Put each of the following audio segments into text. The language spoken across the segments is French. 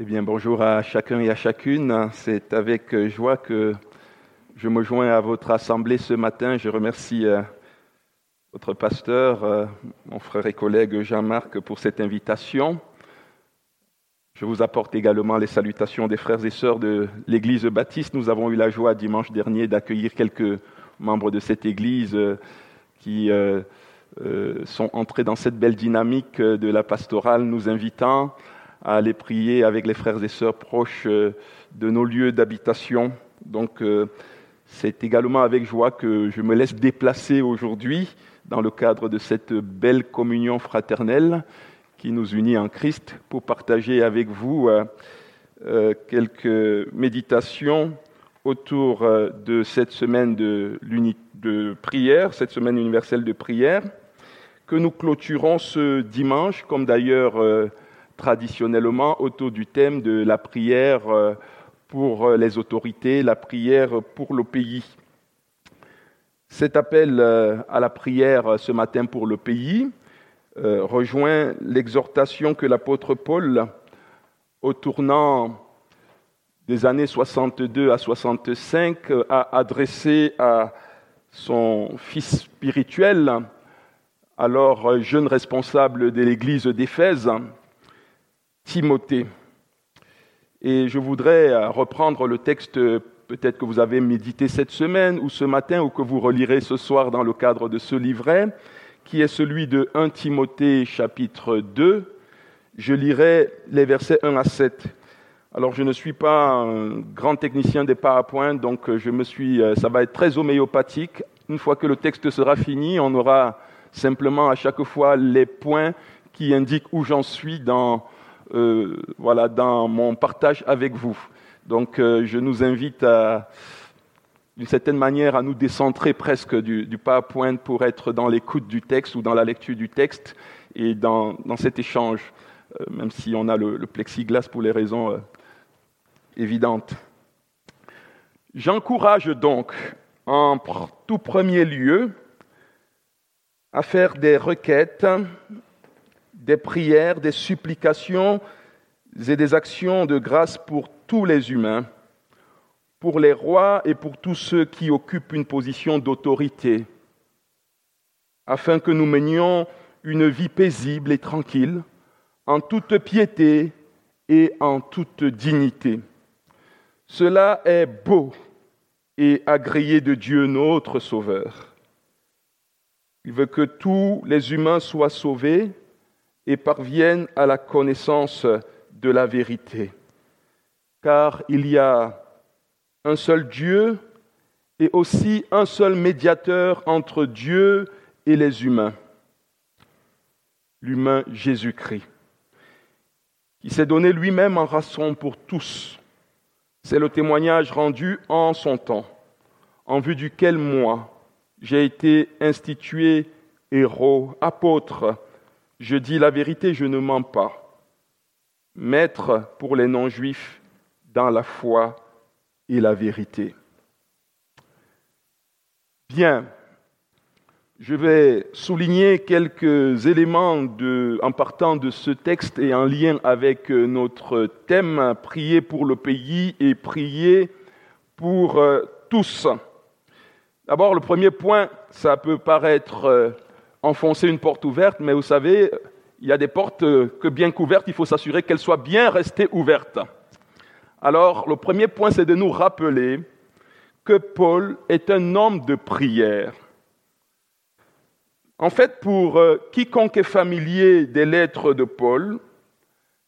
Eh bien, bonjour à chacun et à chacune. C'est avec joie que je me joins à votre assemblée ce matin. Je remercie euh, votre pasteur, euh, mon frère et collègue Jean-Marc, pour cette invitation. Je vous apporte également les salutations des frères et sœurs de l'Église baptiste. Nous avons eu la joie dimanche dernier d'accueillir quelques membres de cette Église euh, qui sont entrés dans cette belle dynamique de la pastorale, nous invitant à aller prier avec les frères et sœurs proches euh, de nos lieux d'habitation. Donc, euh, c'est également avec joie que je me laisse déplacer aujourd'hui dans le cadre de cette belle communion fraternelle qui nous unit en Christ pour partager avec vous euh, quelques méditations autour de cette semaine de, de prière, cette semaine universelle de prière, que nous clôturons ce dimanche, comme d'ailleurs traditionnellement autour du thème de la prière euh, pour euh, les autorités, la prière pour le pays. Cet appel euh, à la prière ce matin pour le pays rejoint l'exhortation que l'apôtre Paul, au tournant des années 62 à 65, a adressée à son fils spirituel, alors jeune responsable de l'église d'Éphèse, Timothée. Et je voudrais euh, reprendre le texte euh, peut-être que vous avez médité cette semaine ou ce matin ou que vous relirez ce soir dans le cadre de ce livret, qui est celui de 1 Timothée chapitre 2. Je lirai les versets 1 à 7. Alors je ne suis pas un grand technicien des PowerPoint, donc euh, je me suis, ça va être très homéopathique. Une fois que le texte sera fini, on aura simplement à chaque fois les points qui indiquent où j'en suis dans euh, voilà, dans mon partage avec vous. Donc euh, je nous invite d'une certaine manière à nous décentrer presque du, PowerPoint pour être dans l'écoute du texte ou dans la lecture du texte et dans, cet échange, euh, même si on a le, plexiglas pour les raisons évidentes. J'encourage donc en tout premier lieu à faire des requêtes des prières, des supplications et des actions de grâce pour tous les humains, pour les rois et pour tous ceux qui occupent une position d'autorité, afin que nous menions une vie paisible et tranquille, en toute piété et en toute dignité. Cela est beau et agréé de Dieu notre Sauveur. Il veut que tous les humains soient sauvés et parviennent à la connaissance de la vérité. Car il y a un seul Dieu et aussi un seul médiateur entre Dieu et les humains, l'humain Jésus-Christ, qui s'est donné lui-même en rançon pour tous. C'est le témoignage rendu en son temps, en vue duquel moi, j'ai été institué héros, apôtre, je dis la vérité, je ne mens pas. Maître pour les non-juifs dans la foi et la vérité. Bien, je vais souligner quelques éléments en partant de ce texte et en lien avec notre thème, prier pour le pays et prier pour euh, tous. D'abord, le premier point, ça peut paraître euh, enfoncer une porte ouverte, mais vous savez, il y a des portes que bien couvertes, il faut s'assurer qu'elles soient bien restées ouvertes. Alors, le premier point, c'est de nous rappeler que Paul est un homme de prière. En fait, pour euh, quiconque est familier des lettres de Paul,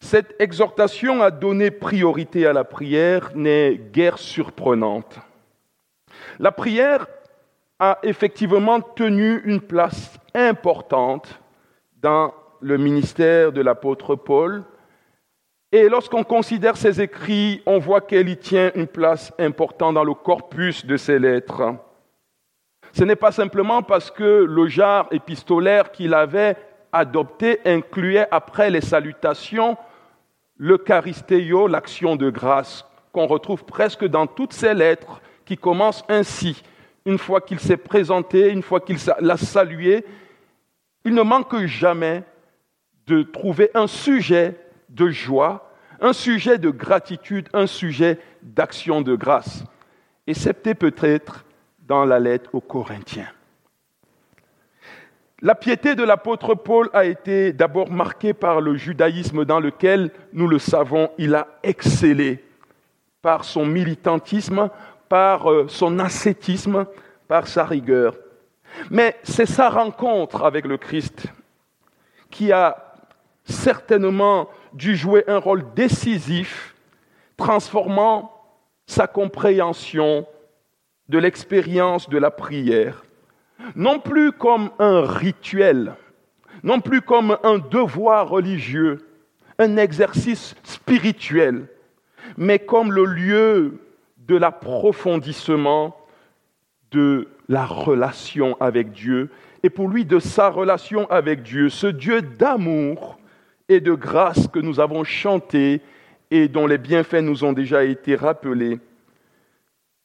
cette exhortation à donner priorité à la prière n'est guère surprenante. La prière a effectivement tenu une place importante dans le ministère de l'apôtre Paul. Et lorsqu'on considère ses écrits, on voit qu'elle y tient une place importante dans le corpus de ses lettres. Ce n'est pas simplement parce que le genre épistolaire qu'il avait adopté incluait après les salutations l'Eucharistéo, l'action de grâce, qu'on retrouve presque dans toutes ses lettres qui commencent ainsi une fois qu'il s'est présenté, une fois qu'il l'a salué, il ne manque jamais de trouver un sujet de joie, un sujet de gratitude, un sujet d'action de grâce, excepté peut-être dans la lettre aux Corinthiens. La piété de l'apôtre Paul a été d'abord marquée par le judaïsme dans lequel, nous le savons, il a excellé par son militantisme, par euh, son ascétisme, par sa rigueur. Mais c'est sa rencontre avec le Christ qui a certainement dû jouer un rôle décisif, transformant sa compréhension de l'expérience de la prière non plus comme un rituel, non plus comme un devoir religieux, un exercice spirituel, mais comme le lieu de l'approfondissement de la relation avec Dieu, et pour lui de sa relation avec Dieu, ce Dieu d'amour et de grâce que nous avons chanté et dont les bienfaits nous ont déjà été rappelés.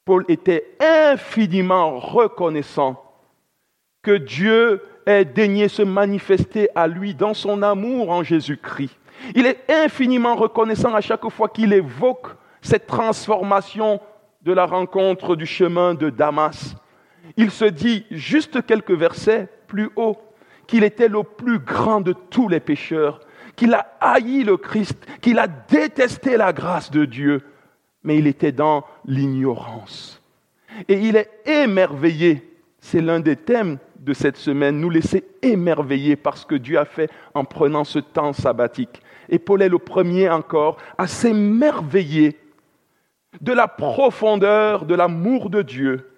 Paul était infiniment reconnaissant que Dieu ait daigné se manifester à lui dans son amour en Jésus-Christ. Il est infiniment reconnaissant à chaque fois qu'il évoque cette transformation de la rencontre du chemin de Damas. Il se dit, juste quelques versets plus haut, qu'il était le plus grand de tous les pécheurs, qu'il a haï le Christ, qu'il a détesté la grâce de Dieu, mais il était dans l'ignorance. Et il est émerveillé, c'est l'un des thèmes de cette semaine, nous laisser émerveiller par ce que Dieu a fait en prenant ce temps sabbatique. Et Paul est le premier encore à s'émerveiller de la profondeur de l'amour de Dieu,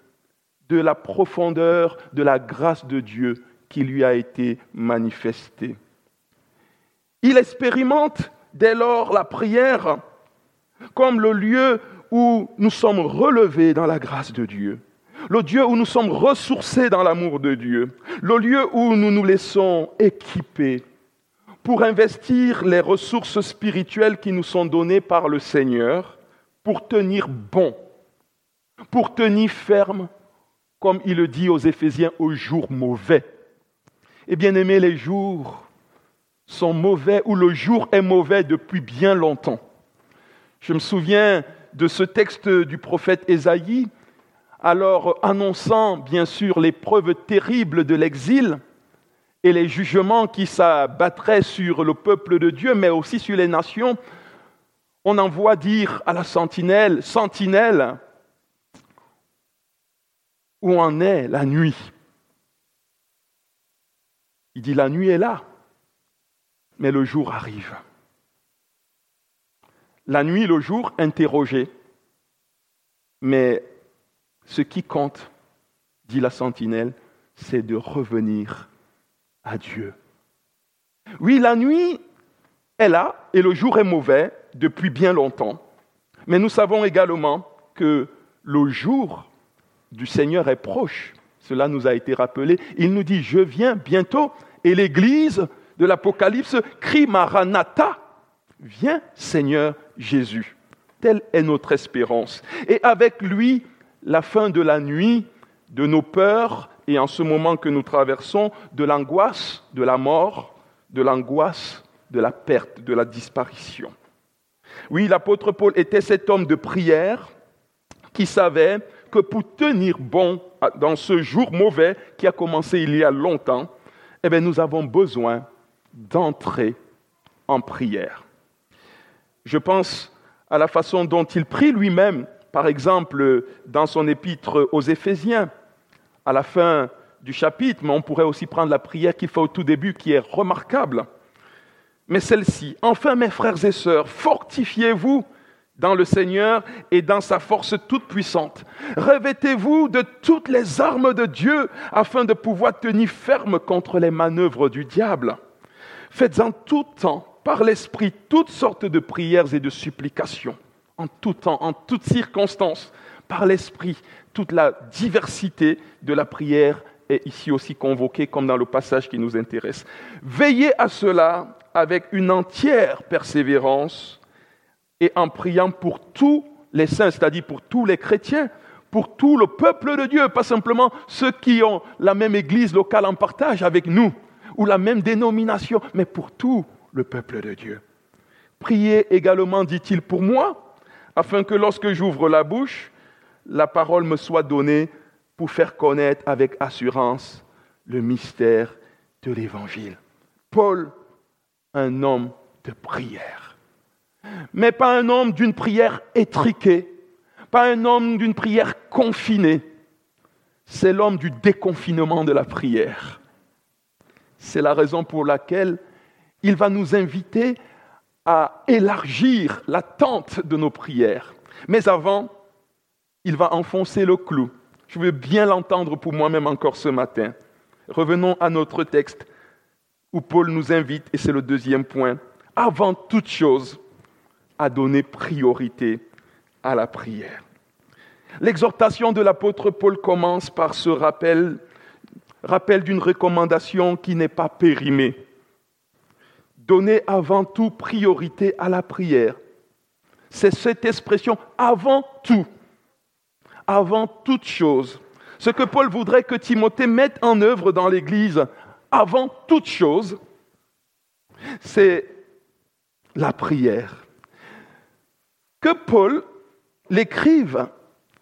de la profondeur de la grâce de Dieu qui lui a été manifestée. Il expérimente dès lors la prière comme le lieu où nous sommes relevés dans la grâce de Dieu le Dieu où nous sommes ressourcés dans l'amour de Dieu, le lieu où nous nous laissons équiper pour investir les ressources spirituelles qui nous sont données par le Seigneur pour tenir bon, pour tenir ferme, comme il le dit aux Éphésiens, aux jours mauvais. Et bien aimé, les jours sont mauvais ou le jour est mauvais depuis bien longtemps. Je me souviens de ce texte du prophète Ésaïe alors annonçant bien sûr l'épreuve terrible de l'exil et les jugements qui s'abattraient sur le peuple de Dieu, mais aussi sur les nations, on envoie dire à la sentinelle, sentinelle, où en est la nuit? Il dit, la nuit est là, mais le jour arrive. La nuit, le jour, interrogé, mais ce qui compte, dit la sentinelle, c'est de revenir à Dieu. Oui, la nuit est là et le jour est mauvais depuis bien longtemps. Mais nous savons également que le jour du Seigneur est proche. Cela nous a été rappelé. Il nous dit, je viens bientôt. Et l'Église de l'Apocalypse crie Maranatha. Viens Seigneur Jésus. Telle est notre espérance. Et avec lui, la fin de la nuit, de nos peurs et en ce moment que nous traversons, de l'angoisse de la mort, de l'angoisse de la perte, de la disparition. Oui, l'apôtre Paul était cet homme de prière qui savait que pour tenir bon dans ce jour mauvais qui a commencé il y a longtemps, eh bien, nous avons besoin d'entrer en prière. Je pense à la façon dont il prie lui-même par exemple, dans son épître aux Éphésiens, à la fin du chapitre, mais on pourrait aussi prendre la prière qu'il fait au tout début, qui est remarquable. Mais celle-ci, enfin mes frères et sœurs, fortifiez-vous dans le Seigneur et dans sa force toute puissante. Revêtez-vous de toutes les armes de Dieu afin de pouvoir tenir ferme contre les manœuvres du diable. Faites en tout temps, par l'Esprit, toutes sortes de prières et de supplications en tout temps, en toutes circonstances, par l'Esprit. Toute la diversité de la prière est ici aussi convoquée, comme dans le passage qui nous intéresse. Veillez à cela avec une entière persévérance et en priant pour tous les saints, c'est-à-dire pour tous les chrétiens, pour tout le peuple de Dieu, pas simplement ceux qui ont la même église locale en partage avec nous, ou la même dénomination, mais pour tout le peuple de Dieu Priez également, dit-il, pour moi, afin que lorsque j'ouvre la bouche, la parole me soit donnée pour faire connaître avec assurance le mystère de l'Évangile. Paul, un homme de prière, mais pas un homme d'une prière étriquée, pas un homme d'une prière confinée, c'est l'homme du déconfinement de la prière. C'est la raison pour laquelle il va nous inviter à élargir la tente de nos prières. Mais avant, il va enfoncer le clou. Je veux bien l'entendre pour moi-même encore ce matin. Revenons à notre texte où Paul nous invite, et c'est le deuxième point, avant toute chose, à donner priorité à la prière. L'exhortation de l'apôtre Paul commence par ce rappel, rappel d'une recommandation qui n'est pas périmée. Donner avant tout priorité à la prière. C'est cette expression avant tout, avant toute chose. Ce que Paul voudrait que Timothée mette en œuvre dans l'Église avant toute chose, c'est la prière. Que Paul l'écrive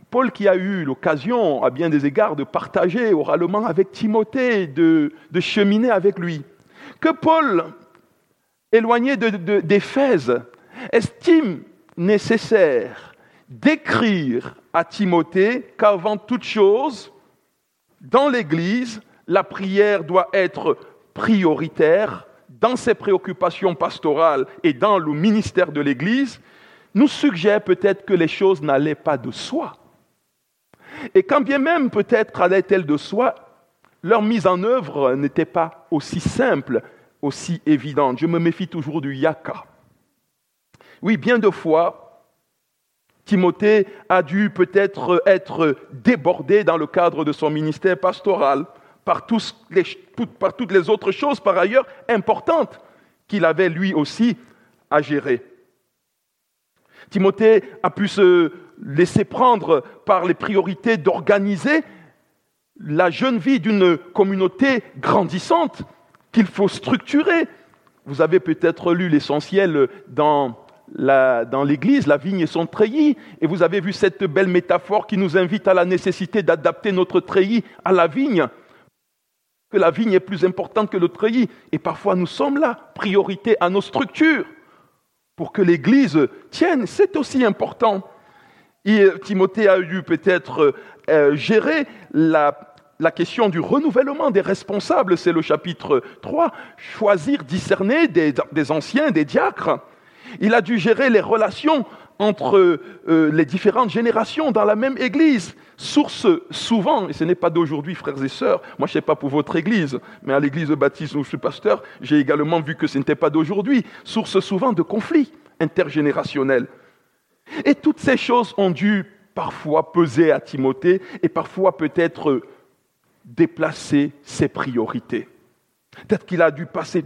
Paul qui a eu l'occasion, à bien des égards, de partager oralement avec Timothée, de, cheminer avec lui. Que Paul, éloigné d'Éphèse, estime nécessaire d'écrire à Timothée qu'avant toute chose, dans l'Église, la prière doit être prioritaire dans ses préoccupations pastorales et dans le ministère de l'Église, nous suggère peut-être que les choses n'allaient pas de soi. Et quand bien même peut-être allait-elle de soi, leur mise en œuvre n'était pas aussi simple, aussi évidente. Je me méfie toujours du yaka. Oui, bien de fois, Timothée a dû peut-être être débordé dans le cadre de son ministère pastoral par, par toutes les autres choses, par ailleurs, importantes qu'il avait lui aussi à gérer. Timothée a pu se laisser prendre par les priorités d'organiser la jeune vie d'une communauté grandissante qu'il faut structurer. Vous avez peut-être lu l'essentiel dans l'Église, la, vigne et son treillis, et vous avez vu cette belle métaphore qui nous invite à la nécessité d'adapter notre treillis à la vigne, que la vigne est plus importante que le treillis, et parfois nous sommes là, priorité à nos structures, pour que l'Église tienne, c'est aussi important. Timothée a dû peut-être euh, gérer la, question du renouvellement des responsables, c'est le chapitre 3, choisir, discerner des, anciens, des diacres. Il a dû gérer les relations entre euh, les différentes générations dans la même Église. Source souvent, et ce n'est pas d'aujourd'hui, frères et sœurs, moi je ne sais pas pour votre Église, mais à l'Église de baptiste où je suis pasteur, j'ai également vu que ce n'était pas d'aujourd'hui, source souvent de conflits intergénérationnels. Et toutes ces choses ont dû parfois peser à Timothée et parfois peut-être déplacer ses priorités. Peut-être qu'il a dû passer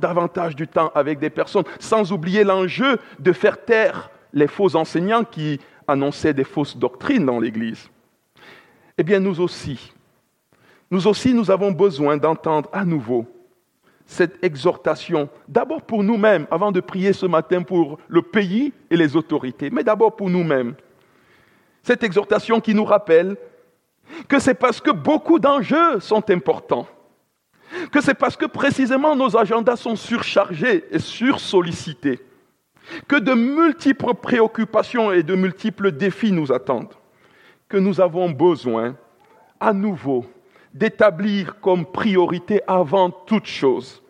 davantage du temps avec des personnes, sans oublier l'enjeu de faire taire les faux enseignants qui annonçaient des fausses doctrines dans l'Église. Eh bien, nous aussi, nous aussi, nous avons besoin d'entendre à nouveau cette exhortation, d'abord pour nous-mêmes, avant de prier ce matin pour le pays et les autorités, mais d'abord pour nous-mêmes. Cette exhortation qui nous rappelle que c'est parce que beaucoup d'enjeux sont importants, que c'est parce que précisément nos agendas sont surchargés et sursollicités, que de multiples préoccupations et de multiples défis nous attendent, que nous avons besoin à nouveau d'établir comme priorité avant toute chose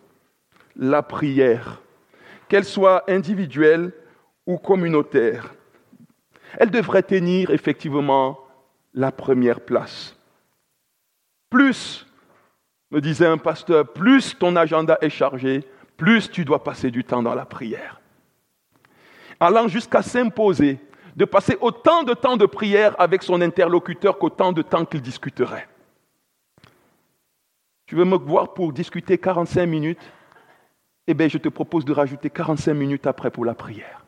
la prière, qu'elle soit individuelle ou communautaire. Elle devrait tenir effectivement la première place. Plus, me disait un pasteur, plus ton agenda est chargé, plus tu dois passer du temps dans la prière. Allant jusqu'à s'imposer de passer autant de temps de prière avec son interlocuteur qu'autant de temps qu'il discuterait. Tu veux me voir pour discuter 45 minutes? Eh bien, je te propose de rajouter 45 minutes après pour la prière.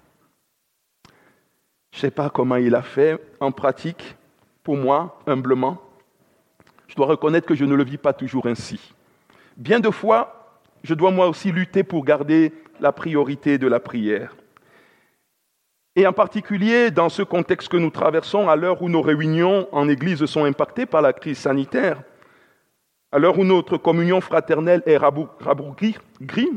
Je ne sais pas comment il a fait en pratique, pour moi, humblement. Je dois reconnaître que je ne le vis pas toujours ainsi. Bien de fois, je dois moi aussi lutter pour garder la priorité de la prière. Et en particulier dans ce contexte que nous traversons, à l'heure où nos réunions en Église sont impactées par la crise sanitaire, à l'heure où notre communion fraternelle est rabougrie,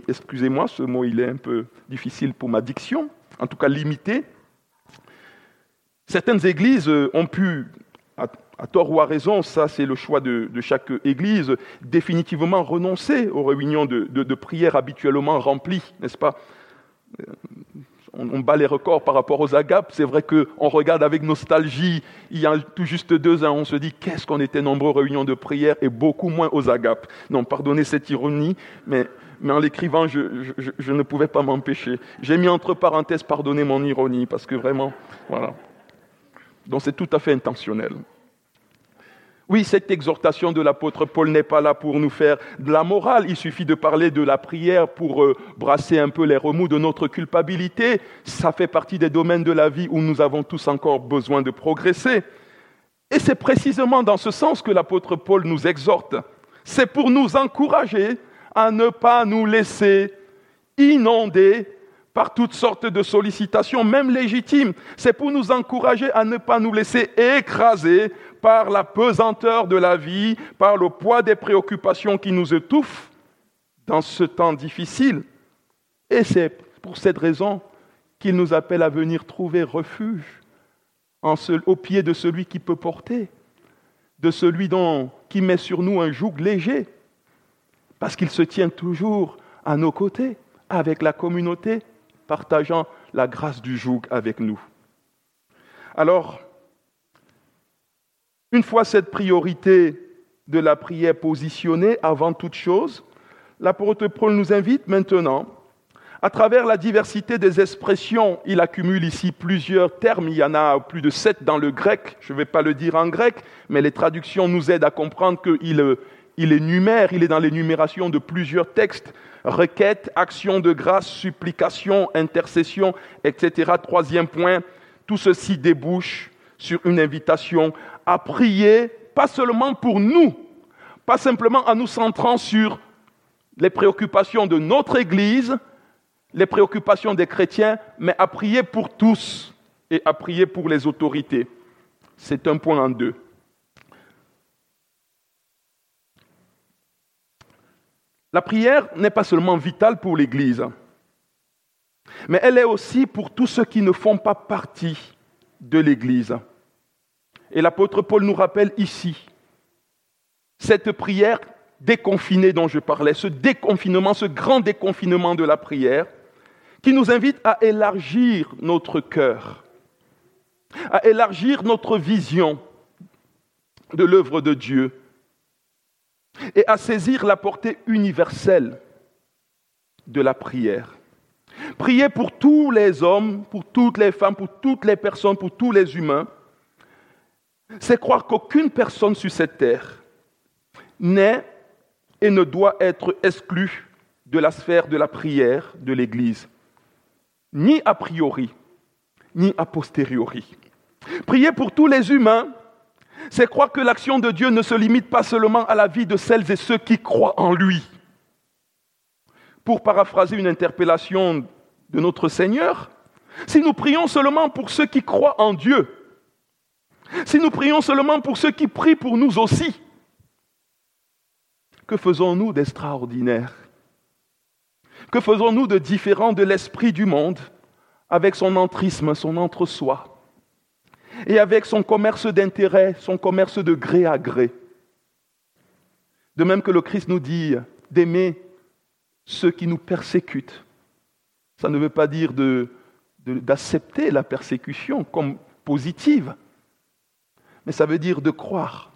excusez-moi, ce mot il est un peu difficile pour ma diction, en tout cas limité, certaines églises ont pu, à, tort ou à raison, ça c'est le choix de, chaque église, définitivement renoncer aux réunions de, de prière habituellement remplies, n'est-ce pas? On, bat les records par rapport aux agapes. C'est vrai qu'on regarde avec nostalgie, il y a tout juste deux ans, on se dit qu'est-ce qu'on était nombreux aux réunions de prière et beaucoup moins aux agapes. Non, pardonnez cette ironie, mais, en l'écrivant, je, je, ne pouvais pas m'empêcher. J'ai mis entre parenthèses, pardonnez mon ironie, parce que vraiment, voilà. Donc c'est tout à fait intentionnel. Oui, cette exhortation de l'apôtre Paul n'est pas là pour nous faire de la morale. Il suffit de parler de la prière pour euh, brasser un peu les remous de notre culpabilité. Ça fait partie des domaines de la vie où nous avons tous encore besoin de progresser. Et c'est précisément dans ce sens que l'apôtre Paul nous exhorte. C'est pour nous encourager à ne pas nous laisser inonder par toutes sortes de sollicitations, même légitimes. C'est pour nous encourager à ne pas nous laisser écraser par la pesanteur de la vie, par le poids des préoccupations qui nous étouffent dans ce temps difficile. Et c'est pour cette raison qu'il nous appelle à venir trouver refuge au pied de celui qui peut porter, de celui dont, qui met sur nous un joug léger, parce qu'il se tient toujours à nos côtés, avec la communauté, partageant la grâce du joug avec nous. Alors, une fois cette priorité de la prière positionnée avant toute chose, l'apôtre Paul nous invite maintenant, à travers la diversité des expressions, il accumule ici plusieurs termes, il y en a plus de sept dans le grec, je ne vais pas le dire en grec, mais les traductions nous aident à comprendre qu'il il énumère, il est dans l'énumération de plusieurs textes, requêtes, actions de grâce, supplications, intercessions, etc. Troisième point, tout ceci débouche sur une invitation à prier, pas seulement pour nous, pas simplement en nous centrant sur les préoccupations de notre Église, les préoccupations des chrétiens, mais à prier pour tous et à prier pour les autorités. C'est un point en deux. La prière n'est pas seulement vitale pour l'Église, mais elle est aussi pour tous ceux qui ne font pas partie de l'Église. Et l'apôtre Paul nous rappelle ici cette prière déconfinée dont je parlais, ce déconfinement, ce grand déconfinement de la prière, qui nous invite à élargir notre cœur, à élargir notre vision de l'œuvre de Dieu et à saisir la portée universelle de la prière. Prier pour tous les hommes, pour toutes les femmes, pour toutes les personnes, pour tous les humains, c'est croire qu'aucune personne sur cette terre n'est et ne doit être exclue de la sphère de la prière de l'Église, ni a priori, ni a posteriori. Prier pour tous les humains, c'est croire que l'action de Dieu ne se limite pas seulement à la vie de celles et ceux qui croient en lui. Pour paraphraser une interpellation de notre Seigneur, si nous prions seulement pour ceux qui croient en Dieu, si nous prions seulement pour ceux qui prient pour nous aussi, que faisons-nous d'extraordinaire? Que faisons-nous de différent de l'esprit du monde avec son entrisme, son entre-soi? Et avec son commerce d'intérêt, son commerce de gré à gré De même que le Christ nous dit d'aimer ceux qui nous persécutent. Ça ne veut pas dire d'accepter la persécution comme positive, mais ça veut dire de croire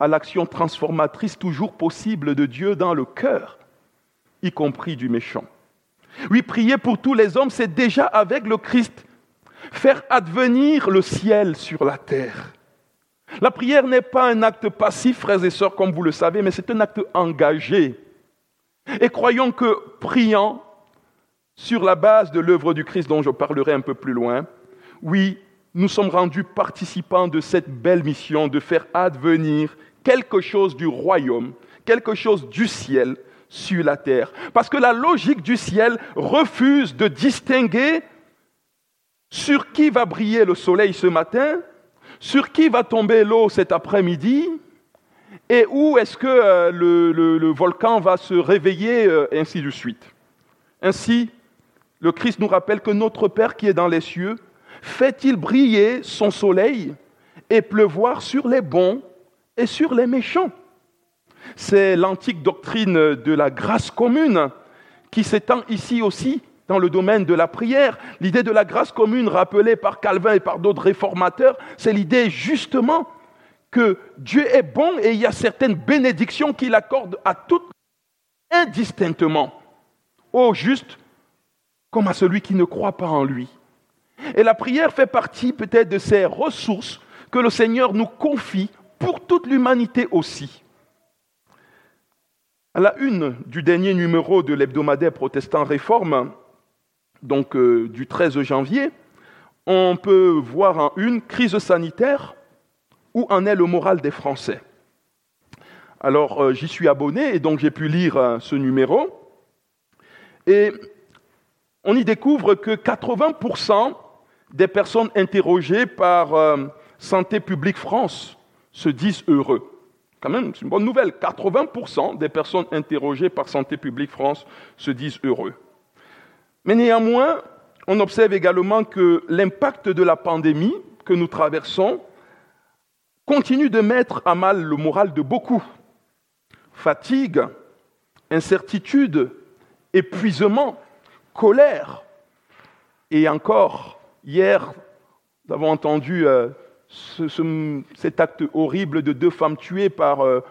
à l'action transformatrice toujours possible de Dieu dans le cœur, y compris du méchant. Oui, prier pour tous les hommes, c'est déjà avec le Christ faire advenir le ciel sur la terre. La prière n'est pas un acte passif, frères et sœurs, comme vous le savez, mais c'est un acte engagé. Et croyons que priant sur la base de l'œuvre du Christ dont je parlerai un peu plus loin, oui, nous sommes rendus participants de cette belle mission de faire advenir quelque chose du royaume, quelque chose du ciel sur la terre. Parce que la logique du ciel refuse de distinguer sur qui va briller le soleil ce matin, sur qui va tomber l'eau cet après-midi, et où est-ce que euh, le, volcan va se réveiller, euh, ainsi de suite? Ainsi, le Christ nous rappelle que notre Père qui est dans les cieux, fait-il briller son soleil et pleuvoir sur les bons et sur les méchants? C'est l'antique doctrine de la grâce commune qui s'étend ici aussi dans le domaine de la prière. L'idée de la grâce commune rappelée par Calvin et par d'autres réformateurs, c'est l'idée justement que Dieu est bon et il y a certaines bénédictions qu'il accorde à toutes indistinctement, au juste comme à celui qui ne croit pas en lui. Et la prière fait partie peut-être de ces ressources que le Seigneur nous confie pour toute l'humanité aussi. À la une du dernier numéro de l'hebdomadaire protestant Réforme, donc euh, du 13 janvier, on peut voir en une crise sanitaire où en est le moral des Français. Alors euh, j'y suis abonné et donc j'ai pu lire euh, ce numéro. Et on y découvre que 80% des personnes interrogées par Santé publique France se disent heureux. Quand même, c'est une bonne nouvelle. 80% des personnes interrogées par Santé publique France se disent heureux. Mais néanmoins, on observe également que l'impact de la pandémie que nous traversons continue de mettre à mal le moral de beaucoup. Fatigue, incertitude, épuisement, colère. Et encore, hier, nous avons entendu euh, cet acte horrible de deux femmes tuées par, euh,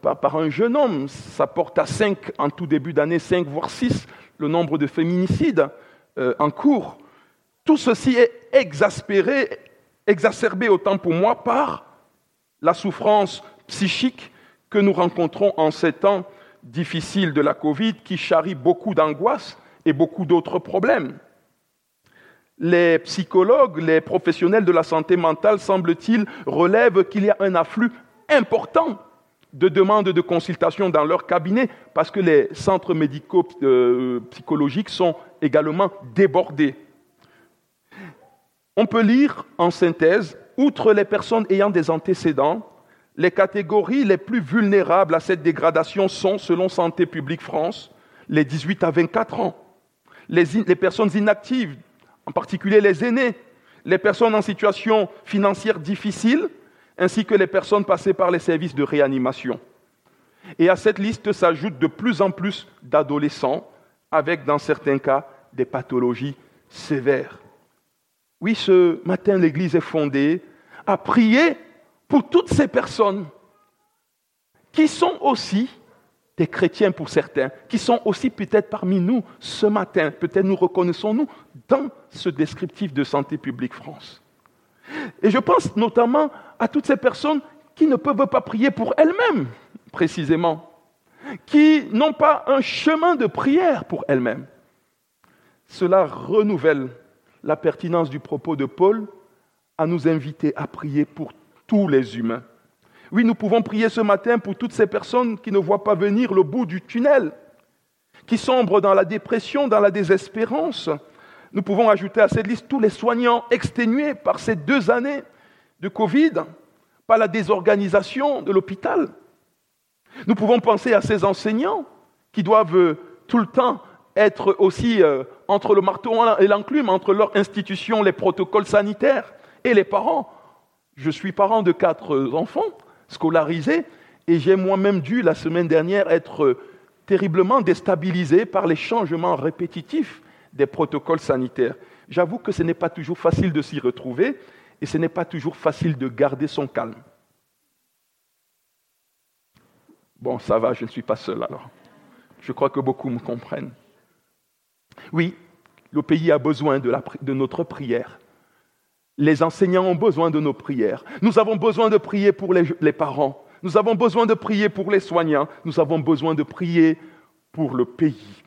par, un jeune homme. Ça porte à cinq en tout début d'année, cinq voire six le nombre de féminicides euh, en cours. Tout ceci est exacerbé autant pour moi par la souffrance psychique que nous rencontrons en ces temps difficiles de la Covid qui charrie beaucoup d'angoisse et beaucoup d'autres problèmes les psychologues, les professionnels de la santé mentale, semble-t-il, relèvent qu'il y a un afflux important de demandes de consultation dans leur cabinet parce que les centres médicaux euh, psychologiques sont également débordés. On peut lire en synthèse, outre les personnes ayant des antécédents, les catégories les plus vulnérables à cette dégradation sont, selon Santé publique France, les 18 à 24 ans, les, les personnes inactives en particulier les aînés, les personnes en situation financière difficile, ainsi que les personnes passées par les services de réanimation. Et à cette liste s'ajoutent de plus en plus d'adolescents avec, dans certains cas, des pathologies sévères. Oui, ce matin, l'Église est fondée à prier pour toutes ces personnes qui sont aussi des chrétiens pour certains, qui sont aussi peut-être parmi nous ce matin. Peut-être nous reconnaissons-nous dans ce descriptif de Santé publique France. Et je pense notamment à toutes ces personnes qui ne peuvent pas prier pour elles-mêmes, précisément, qui n'ont pas un chemin de prière pour elles-mêmes. Cela renouvelle la pertinence du propos de Paul à nous inviter à prier pour tous les humains. Oui, nous pouvons prier ce matin pour toutes ces personnes qui ne voient pas venir le bout du tunnel, qui sombrent dans la dépression, dans la désespérance. Nous pouvons ajouter à cette liste tous les soignants exténués par ces deux années de Covid, par la désorganisation de l'hôpital. Nous pouvons penser à ces enseignants qui doivent euh, tout le temps être aussi euh, entre le marteau et l'enclume, entre leur institution, les protocoles sanitaires et les parents. Je suis parent de quatre enfants scolarisé, et j'ai moi-même dû, la semaine dernière, être terriblement déstabilisé par les changements répétitifs des protocoles sanitaires. J'avoue que ce n'est pas toujours facile de s'y retrouver, et ce n'est pas toujours facile de garder son calme. Bon, ça va, je ne suis pas seul alors. Je crois que beaucoup me comprennent. Oui, le pays a besoin de, de notre prière. Les enseignants ont besoin de nos prières. Nous avons besoin de prier pour les, parents. Nous avons besoin de prier pour les soignants. Nous avons besoin de prier pour le pays.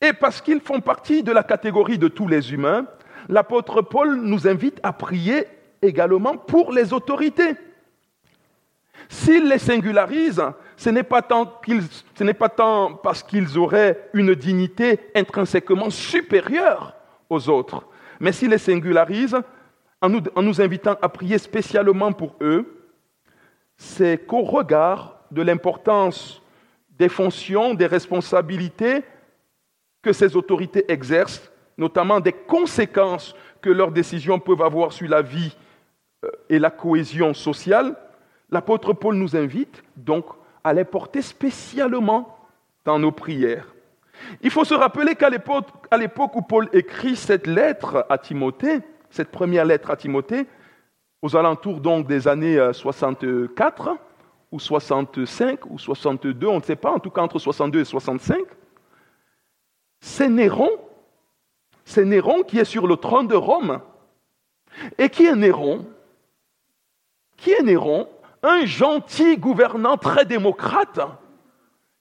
Et parce qu'ils font partie de la catégorie de tous les humains, l'apôtre Paul nous invite à prier également pour les autorités. S'il les singularise, ce n'est pas, tant parce qu'ils auraient une dignité intrinsèquement supérieure aux autres, mais s'il les singularise en nous invitant à prier spécialement pour eux, c'est qu'au regard de l'importance des fonctions, des responsabilités que ces autorités exercent, notamment des conséquences que leurs décisions peuvent avoir sur la vie euh, et la cohésion sociale, l'apôtre Paul nous invite donc à les porter spécialement dans nos prières. Il faut se rappeler qu'à l'époque où Paul écrit cette lettre à Timothée, cette première lettre à Timothée, aux alentours donc des années 64 euh, ou 65 ou 62, on ne sait pas, en tout cas entre 62 et 65, c'est Néron, c'est Néron qui est sur le trône de Rome. Et qui est Néron? Qui est Néron? Un gentil gouvernant très démocrate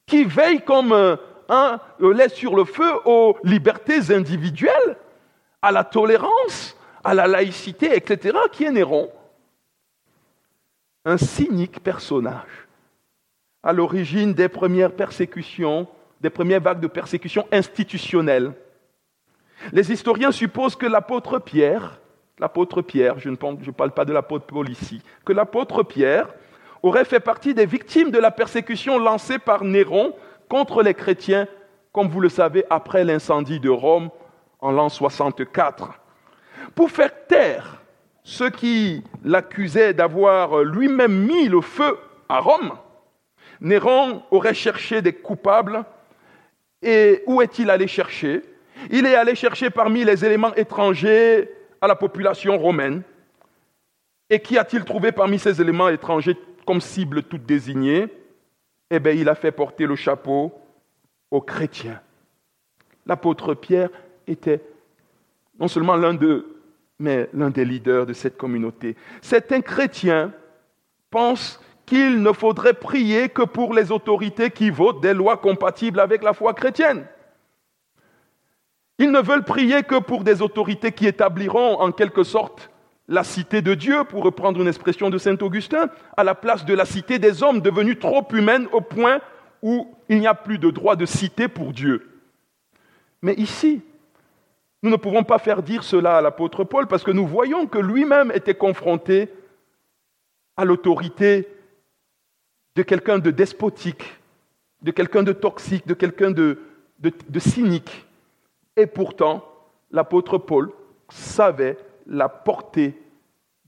qui veille comme euh, un lait sur le feu aux libertés individuelles, à la tolérance, à la laïcité, etc., qui est Néron? Un cynique personnage, à l'origine des premières persécutions, des premières vagues de persécutions institutionnelles. Les historiens supposent que l'apôtre Pierre, l'apôtre Pierre, je ne parle pas de l'apôtre Paul ici, que l'apôtre Pierre aurait fait partie des victimes de la persécution lancée par Néron contre les chrétiens, comme vous le savez, après l'incendie de Rome en l'an 64 pour faire taire ceux qui l'accusaient d'avoir lui-même mis le feu à Rome, Néron aurait cherché des coupables. Et où est-il allé chercher? Il est allé chercher parmi les éléments étrangers à la population romaine. Et qui a-t-il trouvé parmi ces éléments étrangers comme cible toute désignée? Eh bien, il a fait porter le chapeau aux chrétiens. L'apôtre Pierre était non seulement l'un d'eux, mais l'un des leaders de cette communauté. Certains chrétiens pensent qu'il ne faudrait prier que pour les autorités qui votent des lois compatibles avec la foi chrétienne. Ils ne veulent prier que pour des autorités qui établiront en quelque sorte la cité de Dieu, pour reprendre une expression de Saint Augustin, à la place de la cité des hommes, devenue trop humaine au point où il n'y a plus de droit de cité pour Dieu. Mais ici, nous ne pouvons pas faire dire cela à l'apôtre Paul parce que nous voyons que lui-même était confronté à l'autorité de quelqu'un de despotique, de quelqu'un de toxique, de quelqu'un de, de, cynique. Et pourtant, l'apôtre Paul savait la portée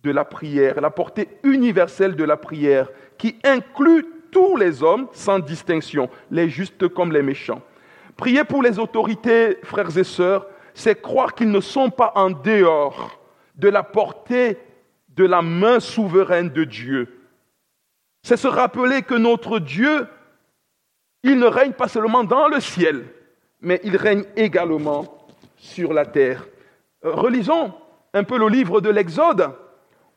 de la prière, la portée universelle de la prière, qui inclut tous les hommes sans distinction, les justes comme les méchants. Prier pour les autorités, frères et sœurs, c'est croire qu'ils ne sont pas en dehors de la portée de la main souveraine de Dieu. C'est se rappeler que notre Dieu, il ne règne pas seulement dans le ciel, mais il règne également sur la terre. Euh, relisons un peu le livre de l'Exode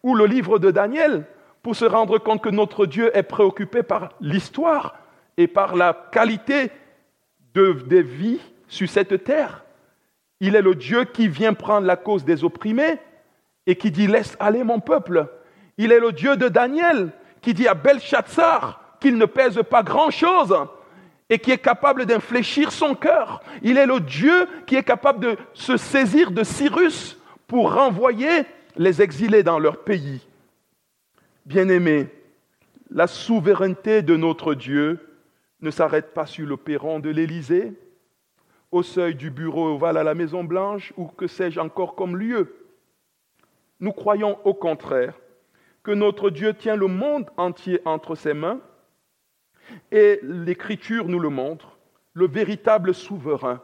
ou le livre de Daniel pour se rendre compte que notre Dieu est préoccupé par l'histoire et par la qualité de, des vies sur cette terre. Il est le Dieu qui vient prendre la cause des opprimés et qui dit laisse aller mon peuple. Il est le Dieu de Daniel qui dit à Belshazzar qu'il ne pèse pas grand-chose et qui est capable d'infléchir son cœur. Il est le Dieu qui est capable de se saisir de Cyrus pour renvoyer les exilés dans leur pays. Bien-aimés, la souveraineté de notre Dieu ne s'arrête pas sur le perron de l'Élysée, au seuil du bureau ovale à la Maison Blanche ou que sais-je encore comme lieu. Nous croyons au contraire que notre Dieu tient le monde entier entre ses mains et l'Écriture nous le montre, le véritable souverain,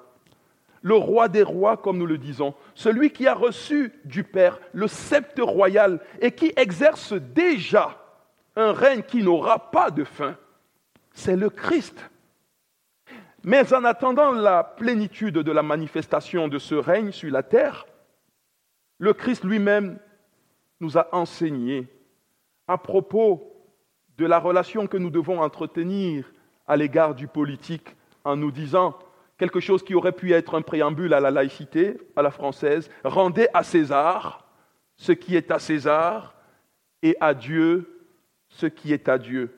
le roi des rois, comme nous le disons, celui qui a reçu du Père le sceptre royal et qui exerce déjà un règne qui n'aura pas de fin, c'est le Christ. Mais en attendant la plénitude de la manifestation de ce règne sur la terre, le Christ lui-même nous a enseigné à propos de la relation que nous devons entretenir à l'égard du politique en nous disant quelque chose qui aurait pu être un préambule à la laïcité, à la française, rendez à César ce qui est à César et à Dieu ce qui est à Dieu.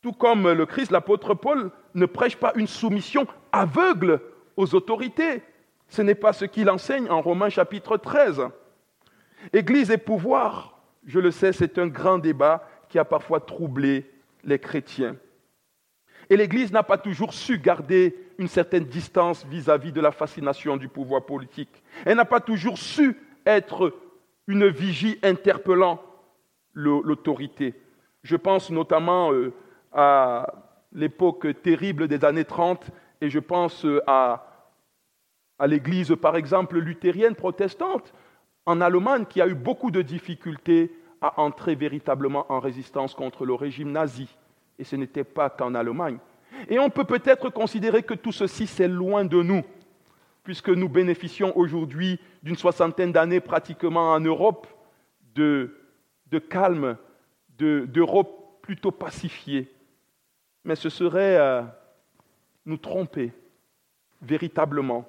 Tout comme le Christ, l'apôtre Paul ne prêche pas une soumission aveugle aux autorités. Ce n'est pas ce qu'il enseigne en Romains chapitre 13. Église et pouvoir, je le sais, c'est un grand débat qui a parfois troublé les chrétiens. Et l'Église n'a pas toujours su garder une certaine distance vis-à-vis de la fascination du pouvoir politique. Elle n'a pas toujours su être une vigie interpellant l'autorité. Je pense notamment euh, à l'époque terrible des années 30 et je pense euh, à, à l'Église, par exemple, luthérienne protestante en Allemagne qui a eu beaucoup de difficultés à entrer véritablement en résistance contre le régime nazi. Et ce n'était pas qu'en Allemagne. Et on peut peut-être considérer que tout ceci, c'est loin de nous, puisque nous bénéficions aujourd'hui d'une soixantaine d'années pratiquement en Europe de, de calme, d'Europe plutôt pacifiée. Mais ce serait euh, nous tromper véritablement,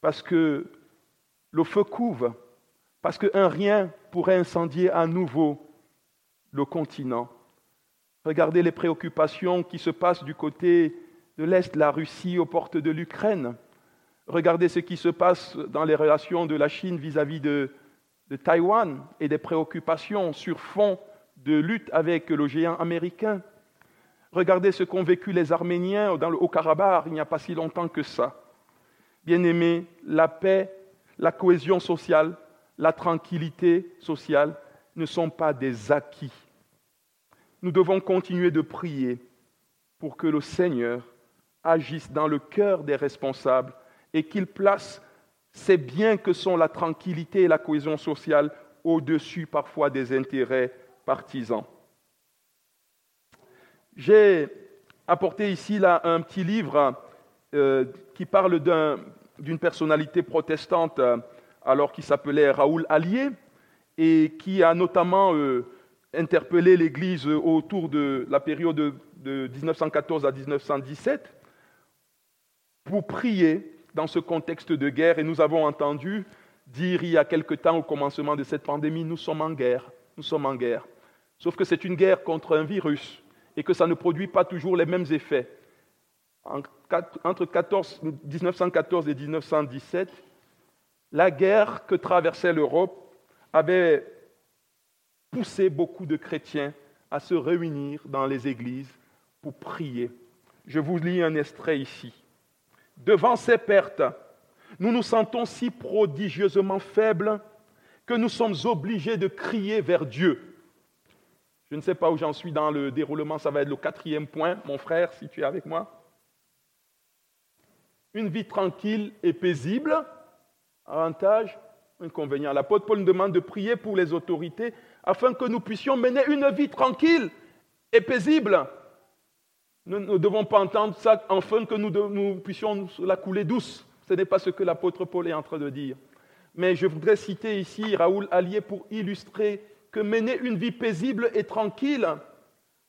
parce que le feu couve, parce qu'un rien pourrait incendier à nouveau le continent. Regardez les préoccupations qui se passent du côté de l'Est, la Russie aux portes de l'Ukraine. Regardez ce qui se passe dans les relations de la Chine vis-à-vis de, Taïwan et des préoccupations sur fond de lutte avec le géant américain. Regardez ce qu'ont vécu les Arméniens dans le Haut-Karabakh il n'y a pas si longtemps que ça. Bien-aimés, la paix, la cohésion sociale, la tranquillité sociale ne sont pas des acquis. Nous devons continuer de prier pour que le Seigneur agisse dans le cœur des responsables et qu'il place ces biens que sont la tranquillité et la cohésion sociale au-dessus parfois des intérêts partisans. J'ai apporté ici un petit livre euh, qui parle d'une personnalité protestante euh, alors qui s'appelait Raoul Allier et qui a notamment euh, interpellé l'Église autour de la période de, de 1914 à 1917 pour prier dans ce contexte de guerre. Et nous avons entendu dire il y a quelque temps au commencement de cette pandémie, nous sommes en guerre, nous sommes en guerre. Sauf que c'est une guerre contre un virus et que ça ne produit pas toujours les mêmes effets. Entre 1914 et 1917, la guerre que traversait l'Europe avait poussé beaucoup de chrétiens à se réunir dans les églises pour prier. Je vous lis un extrait ici. Devant ces pertes, nous nous sentons si prodigieusement faibles que nous sommes obligés de crier vers Dieu. Je ne sais pas où j'en suis dans le déroulement, ça va être le quatrième point, mon frère, si tu es avec moi. Une vie tranquille et paisible, avantage, inconvénient. L'apôtre Paul nous demande de prier pour les autorités afin que nous puissions mener une vie tranquille et paisible. Nous ne devons pas entendre ça afin que nous, puissions la couler douce. Ce n'est pas ce que l'apôtre Paul est en train de dire. Mais je voudrais citer ici Raoul Allier pour illustrer que mener une vie paisible et tranquille,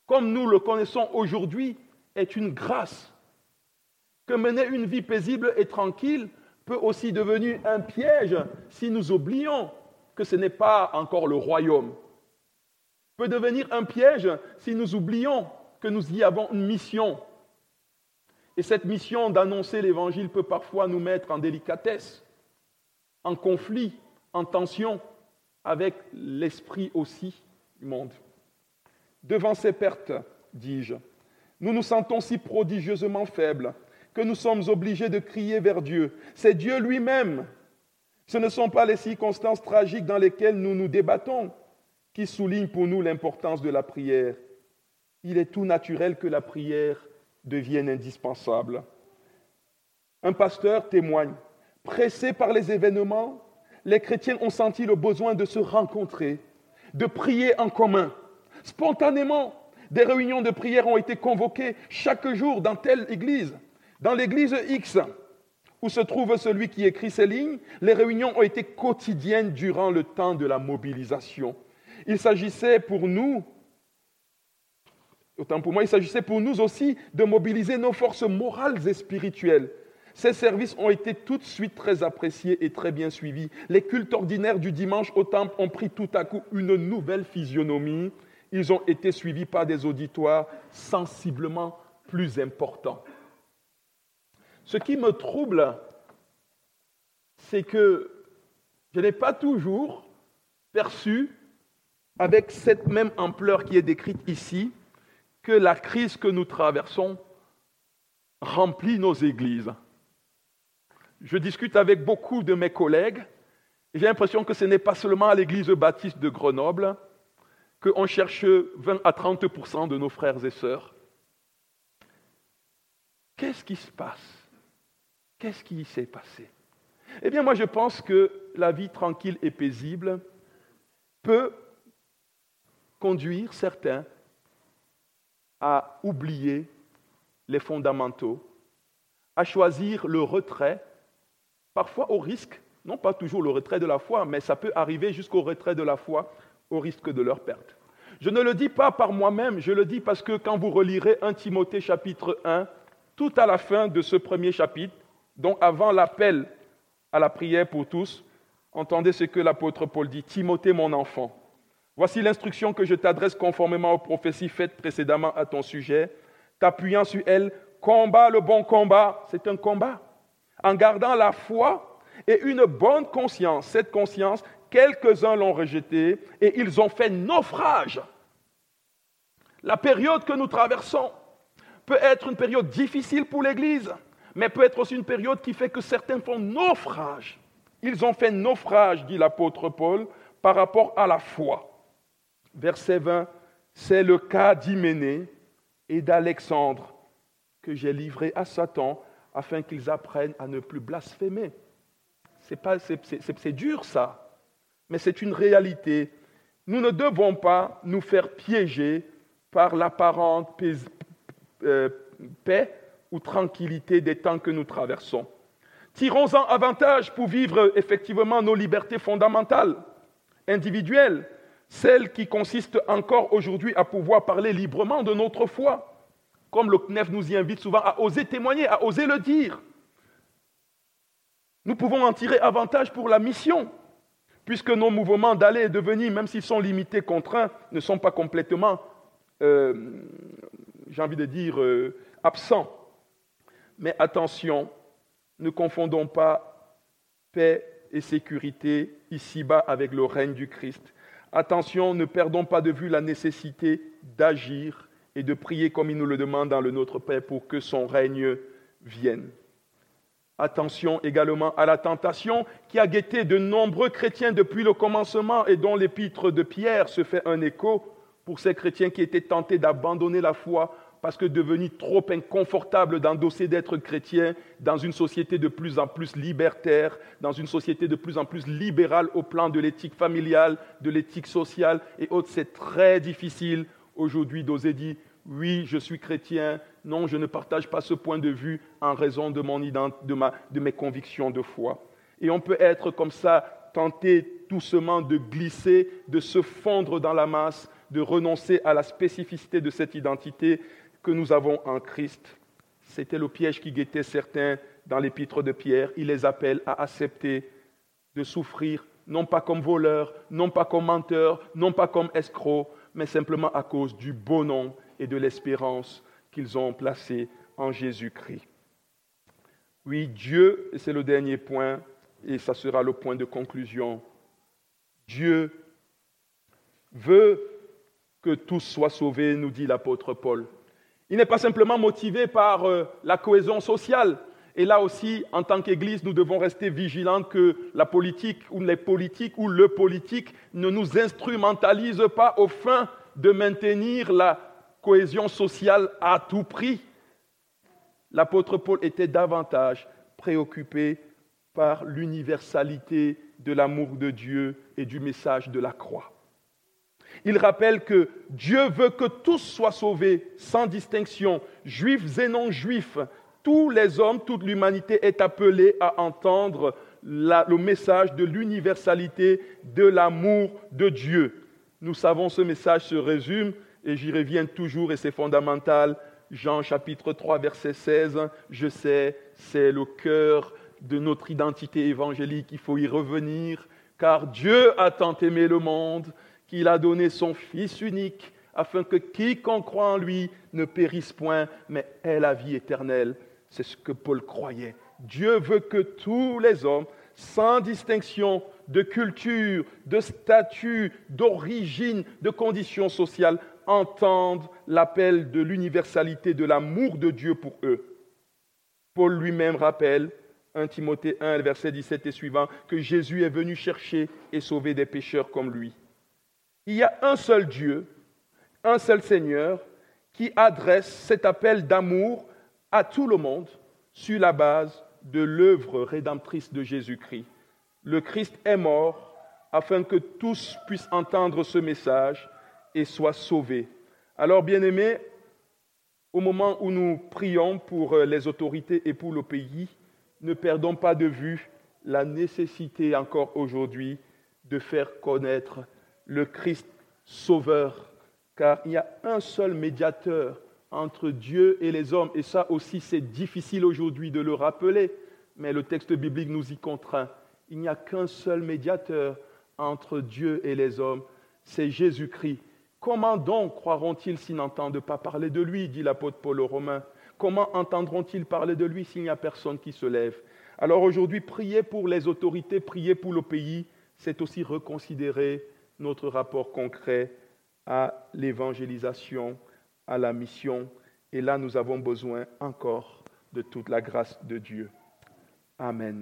comme nous le connaissons aujourd'hui, est une grâce. Que mener une vie paisible et tranquille peut aussi devenir un piège si nous oublions que ce n'est pas encore le royaume. Peut devenir un piège si nous oublions que nous y avons une mission. Et cette mission d'annoncer l'Évangile peut parfois nous mettre en délicatesse, en conflit, en tension avec l'esprit aussi du monde. Devant ces pertes, dis-je, nous nous sentons si prodigieusement faibles que nous sommes obligés de crier vers Dieu. C'est Dieu lui-même. Ce ne sont pas les circonstances tragiques dans lesquelles nous nous débattons qui soulignent pour nous l'importance de la prière il est tout naturel que la prière devienne indispensable. Un pasteur témoigne, pressé par les événements, les chrétiens ont senti le besoin de se rencontrer, de prier en commun. Spontanément, des réunions de prière ont été convoquées chaque jour dans telle église. Dans l'église X, où se trouve celui qui écrit ces lignes, les réunions ont été quotidiennes durant le temps de la mobilisation. Il s'agissait pour nous Autant pour moi, il s'agissait pour nous aussi de mobiliser nos forces morales et spirituelles. Ces services ont été tout de suite très appréciés et très bien suivis. Les cultes ordinaires du dimanche au temple ont pris tout à coup une nouvelle physionomie. Ils ont été suivis par des auditoires sensiblement plus importants. Ce qui me trouble c'est que je n'ai pas toujours perçu, avec cette même ampleur qui est décrite ici, que la crise que nous traversons remplit nos églises. Je discute avec beaucoup de mes collègues et j'ai l'impression que ce n'est pas seulement à l'église baptiste de Grenoble qu'on cherche 20 à 30% de nos frères et sœurs. Qu'est-ce qui se passe? Qu'est-ce qui s'est passé? Eh bien, moi, je pense que la vie tranquille et paisible peut conduire certains à oublier les fondamentaux, à choisir le retrait, parfois au risque, non pas toujours le retrait de la foi, mais ça peut arriver jusqu'au retrait de la foi au risque de leur perte. Je ne le dis pas par moi-même, je le dis parce que quand vous relirez 1 Timothée chapitre 1, tout à la fin de ce premier chapitre, donc avant l'appel à la prière pour tous, entendez ce que l'apôtre Paul dit, Timothée mon enfant, voici l'instruction que je t'adresse conformément aux prophéties faites précédemment à ton sujet, t'appuyant sur elle, combat le bon combat, c'est un combat, en gardant la foi et une bonne conscience. Cette conscience, quelques-uns l'ont rejetée et ils ont fait naufrage. La période que nous traversons peut être une période difficile pour l'Église mais peut être aussi une période qui fait que certains font naufrage. Ils ont fait naufrage, dit l'apôtre Paul, par rapport à la foi. Verset 20, c'est le cas d'Hyménée et d'Alexandre que j'ai livré à Satan afin qu'ils apprennent à ne plus blasphémer. C'est dur ça, mais c'est une réalité. Nous ne devons pas nous faire piéger par l'apparente euh, paix ou tranquillité des temps que nous traversons. Tirons-en avantage pour vivre effectivement nos libertés fondamentales, individuelles, celles qui consistent encore aujourd'hui à pouvoir parler librement de notre foi, comme le CNEF nous y invite souvent à oser témoigner, à oser le dire. Nous pouvons en tirer avantage pour la mission, puisque nos mouvements d'aller et de venir, même s'ils sont limités, contraints, ne sont pas complètement, euh, j'ai envie de dire, euh, absents. Mais attention, ne confondons pas paix et sécurité ici-bas avec le règne du Christ. Attention, ne perdons pas de vue la nécessité d'agir et de prier comme il nous le demande dans le Notre Père pour que son règne vienne. Attention également à la tentation qui a guetté de nombreux chrétiens depuis le commencement et dont l'épître de Pierre se fait un écho pour ces chrétiens qui étaient tentés d'abandonner la foi parce que devenu trop inconfortable d'endosser d'être chrétien dans une société de plus en plus libertaire, dans une société de plus en plus libérale au plan de l'éthique familiale, de l'éthique sociale et autres, c'est très difficile aujourd'hui d'oser dire oui, je suis chrétien, non, je ne partage pas ce point de vue en raison de, mon de, ma, de mes convictions de foi. Et on peut être comme ça tenté doucement de glisser, de se fondre dans la masse, de renoncer à la spécificité de cette identité que nous avons en Christ. C'était le piège qui guettait certains dans l'épître de Pierre. Il les appelle à accepter de souffrir, non pas comme voleurs, non pas comme menteurs, non pas comme escrocs, mais simplement à cause du beau nom et de l'espérance qu'ils ont placé en Jésus-Christ. Oui, Dieu, c'est le dernier point, et ça sera le point de conclusion, Dieu veut que tous soient sauvés, nous dit l'apôtre Paul. Il n'est pas simplement motivé par euh, la cohésion sociale. Et là aussi, en tant qu'Église, nous devons rester vigilants que la politique ou les politiques ou le politique ne nous instrumentalise pas au fin de maintenir la cohésion sociale à tout prix. L'apôtre Paul était davantage préoccupé par l'universalité de l'amour de Dieu et du message de la croix. Il rappelle que Dieu veut que tous soient sauvés sans distinction, juifs et non-juifs. Tous les hommes, toute l'humanité est appelée à entendre le message de l'universalité de l'amour de Dieu. Nous savons ce message se résume, et j'y reviens toujours, et c'est fondamental. Jean chapitre 3, verset 16, je sais, c'est le cœur de notre identité évangélique, il faut y revenir, car Dieu a tant aimé le monde qu'il a donné son Fils unique, afin que quiconque croit en lui ne périsse point, mais ait la vie éternelle. C'est ce que Paul croyait. Dieu veut que tous les hommes sans distinction de culture, de statut, d'origine, de conditions sociales, entendent l'appel de l'universalité de l'amour de Dieu pour eux. Paul lui-même rappelle, 1 Timothée 1, verset 17 et suivant, que Jésus est venu chercher et sauver des pécheurs comme lui. Il y a un seul Dieu, un seul Seigneur, qui adresse cet appel d'amour à tout le monde sur la base de l'œuvre rédemptrice de Jésus-Christ. Le Christ est mort afin que tous puissent entendre ce message et soient sauvés. Alors, bien-aimés, au moment où nous prions pour euh, les autorités et pour le pays, ne perdons pas de vue la nécessité encore aujourd'hui de faire connaître le Christ sauveur, car il y a un seul médiateur entre Dieu et les hommes, et ça aussi c'est difficile aujourd'hui de le rappeler, mais le texte biblique nous y contraint. Il n'y a qu'un seul médiateur entre Dieu et les hommes, c'est Jésus-Christ. Comment donc croiront-ils s'ils n'entendent pas parler de lui, dit l'apôtre Paul aux Romains? Comment entendront-ils parler de lui s'il n'y a personne qui se lève? Alors aujourd'hui, prier pour les autorités, prier pour le pays, c'est aussi reconsidérer notre rapport concret à l'évangélisation, à la mission. Et là, nous avons besoin encore de toute la grâce de Dieu. Amen.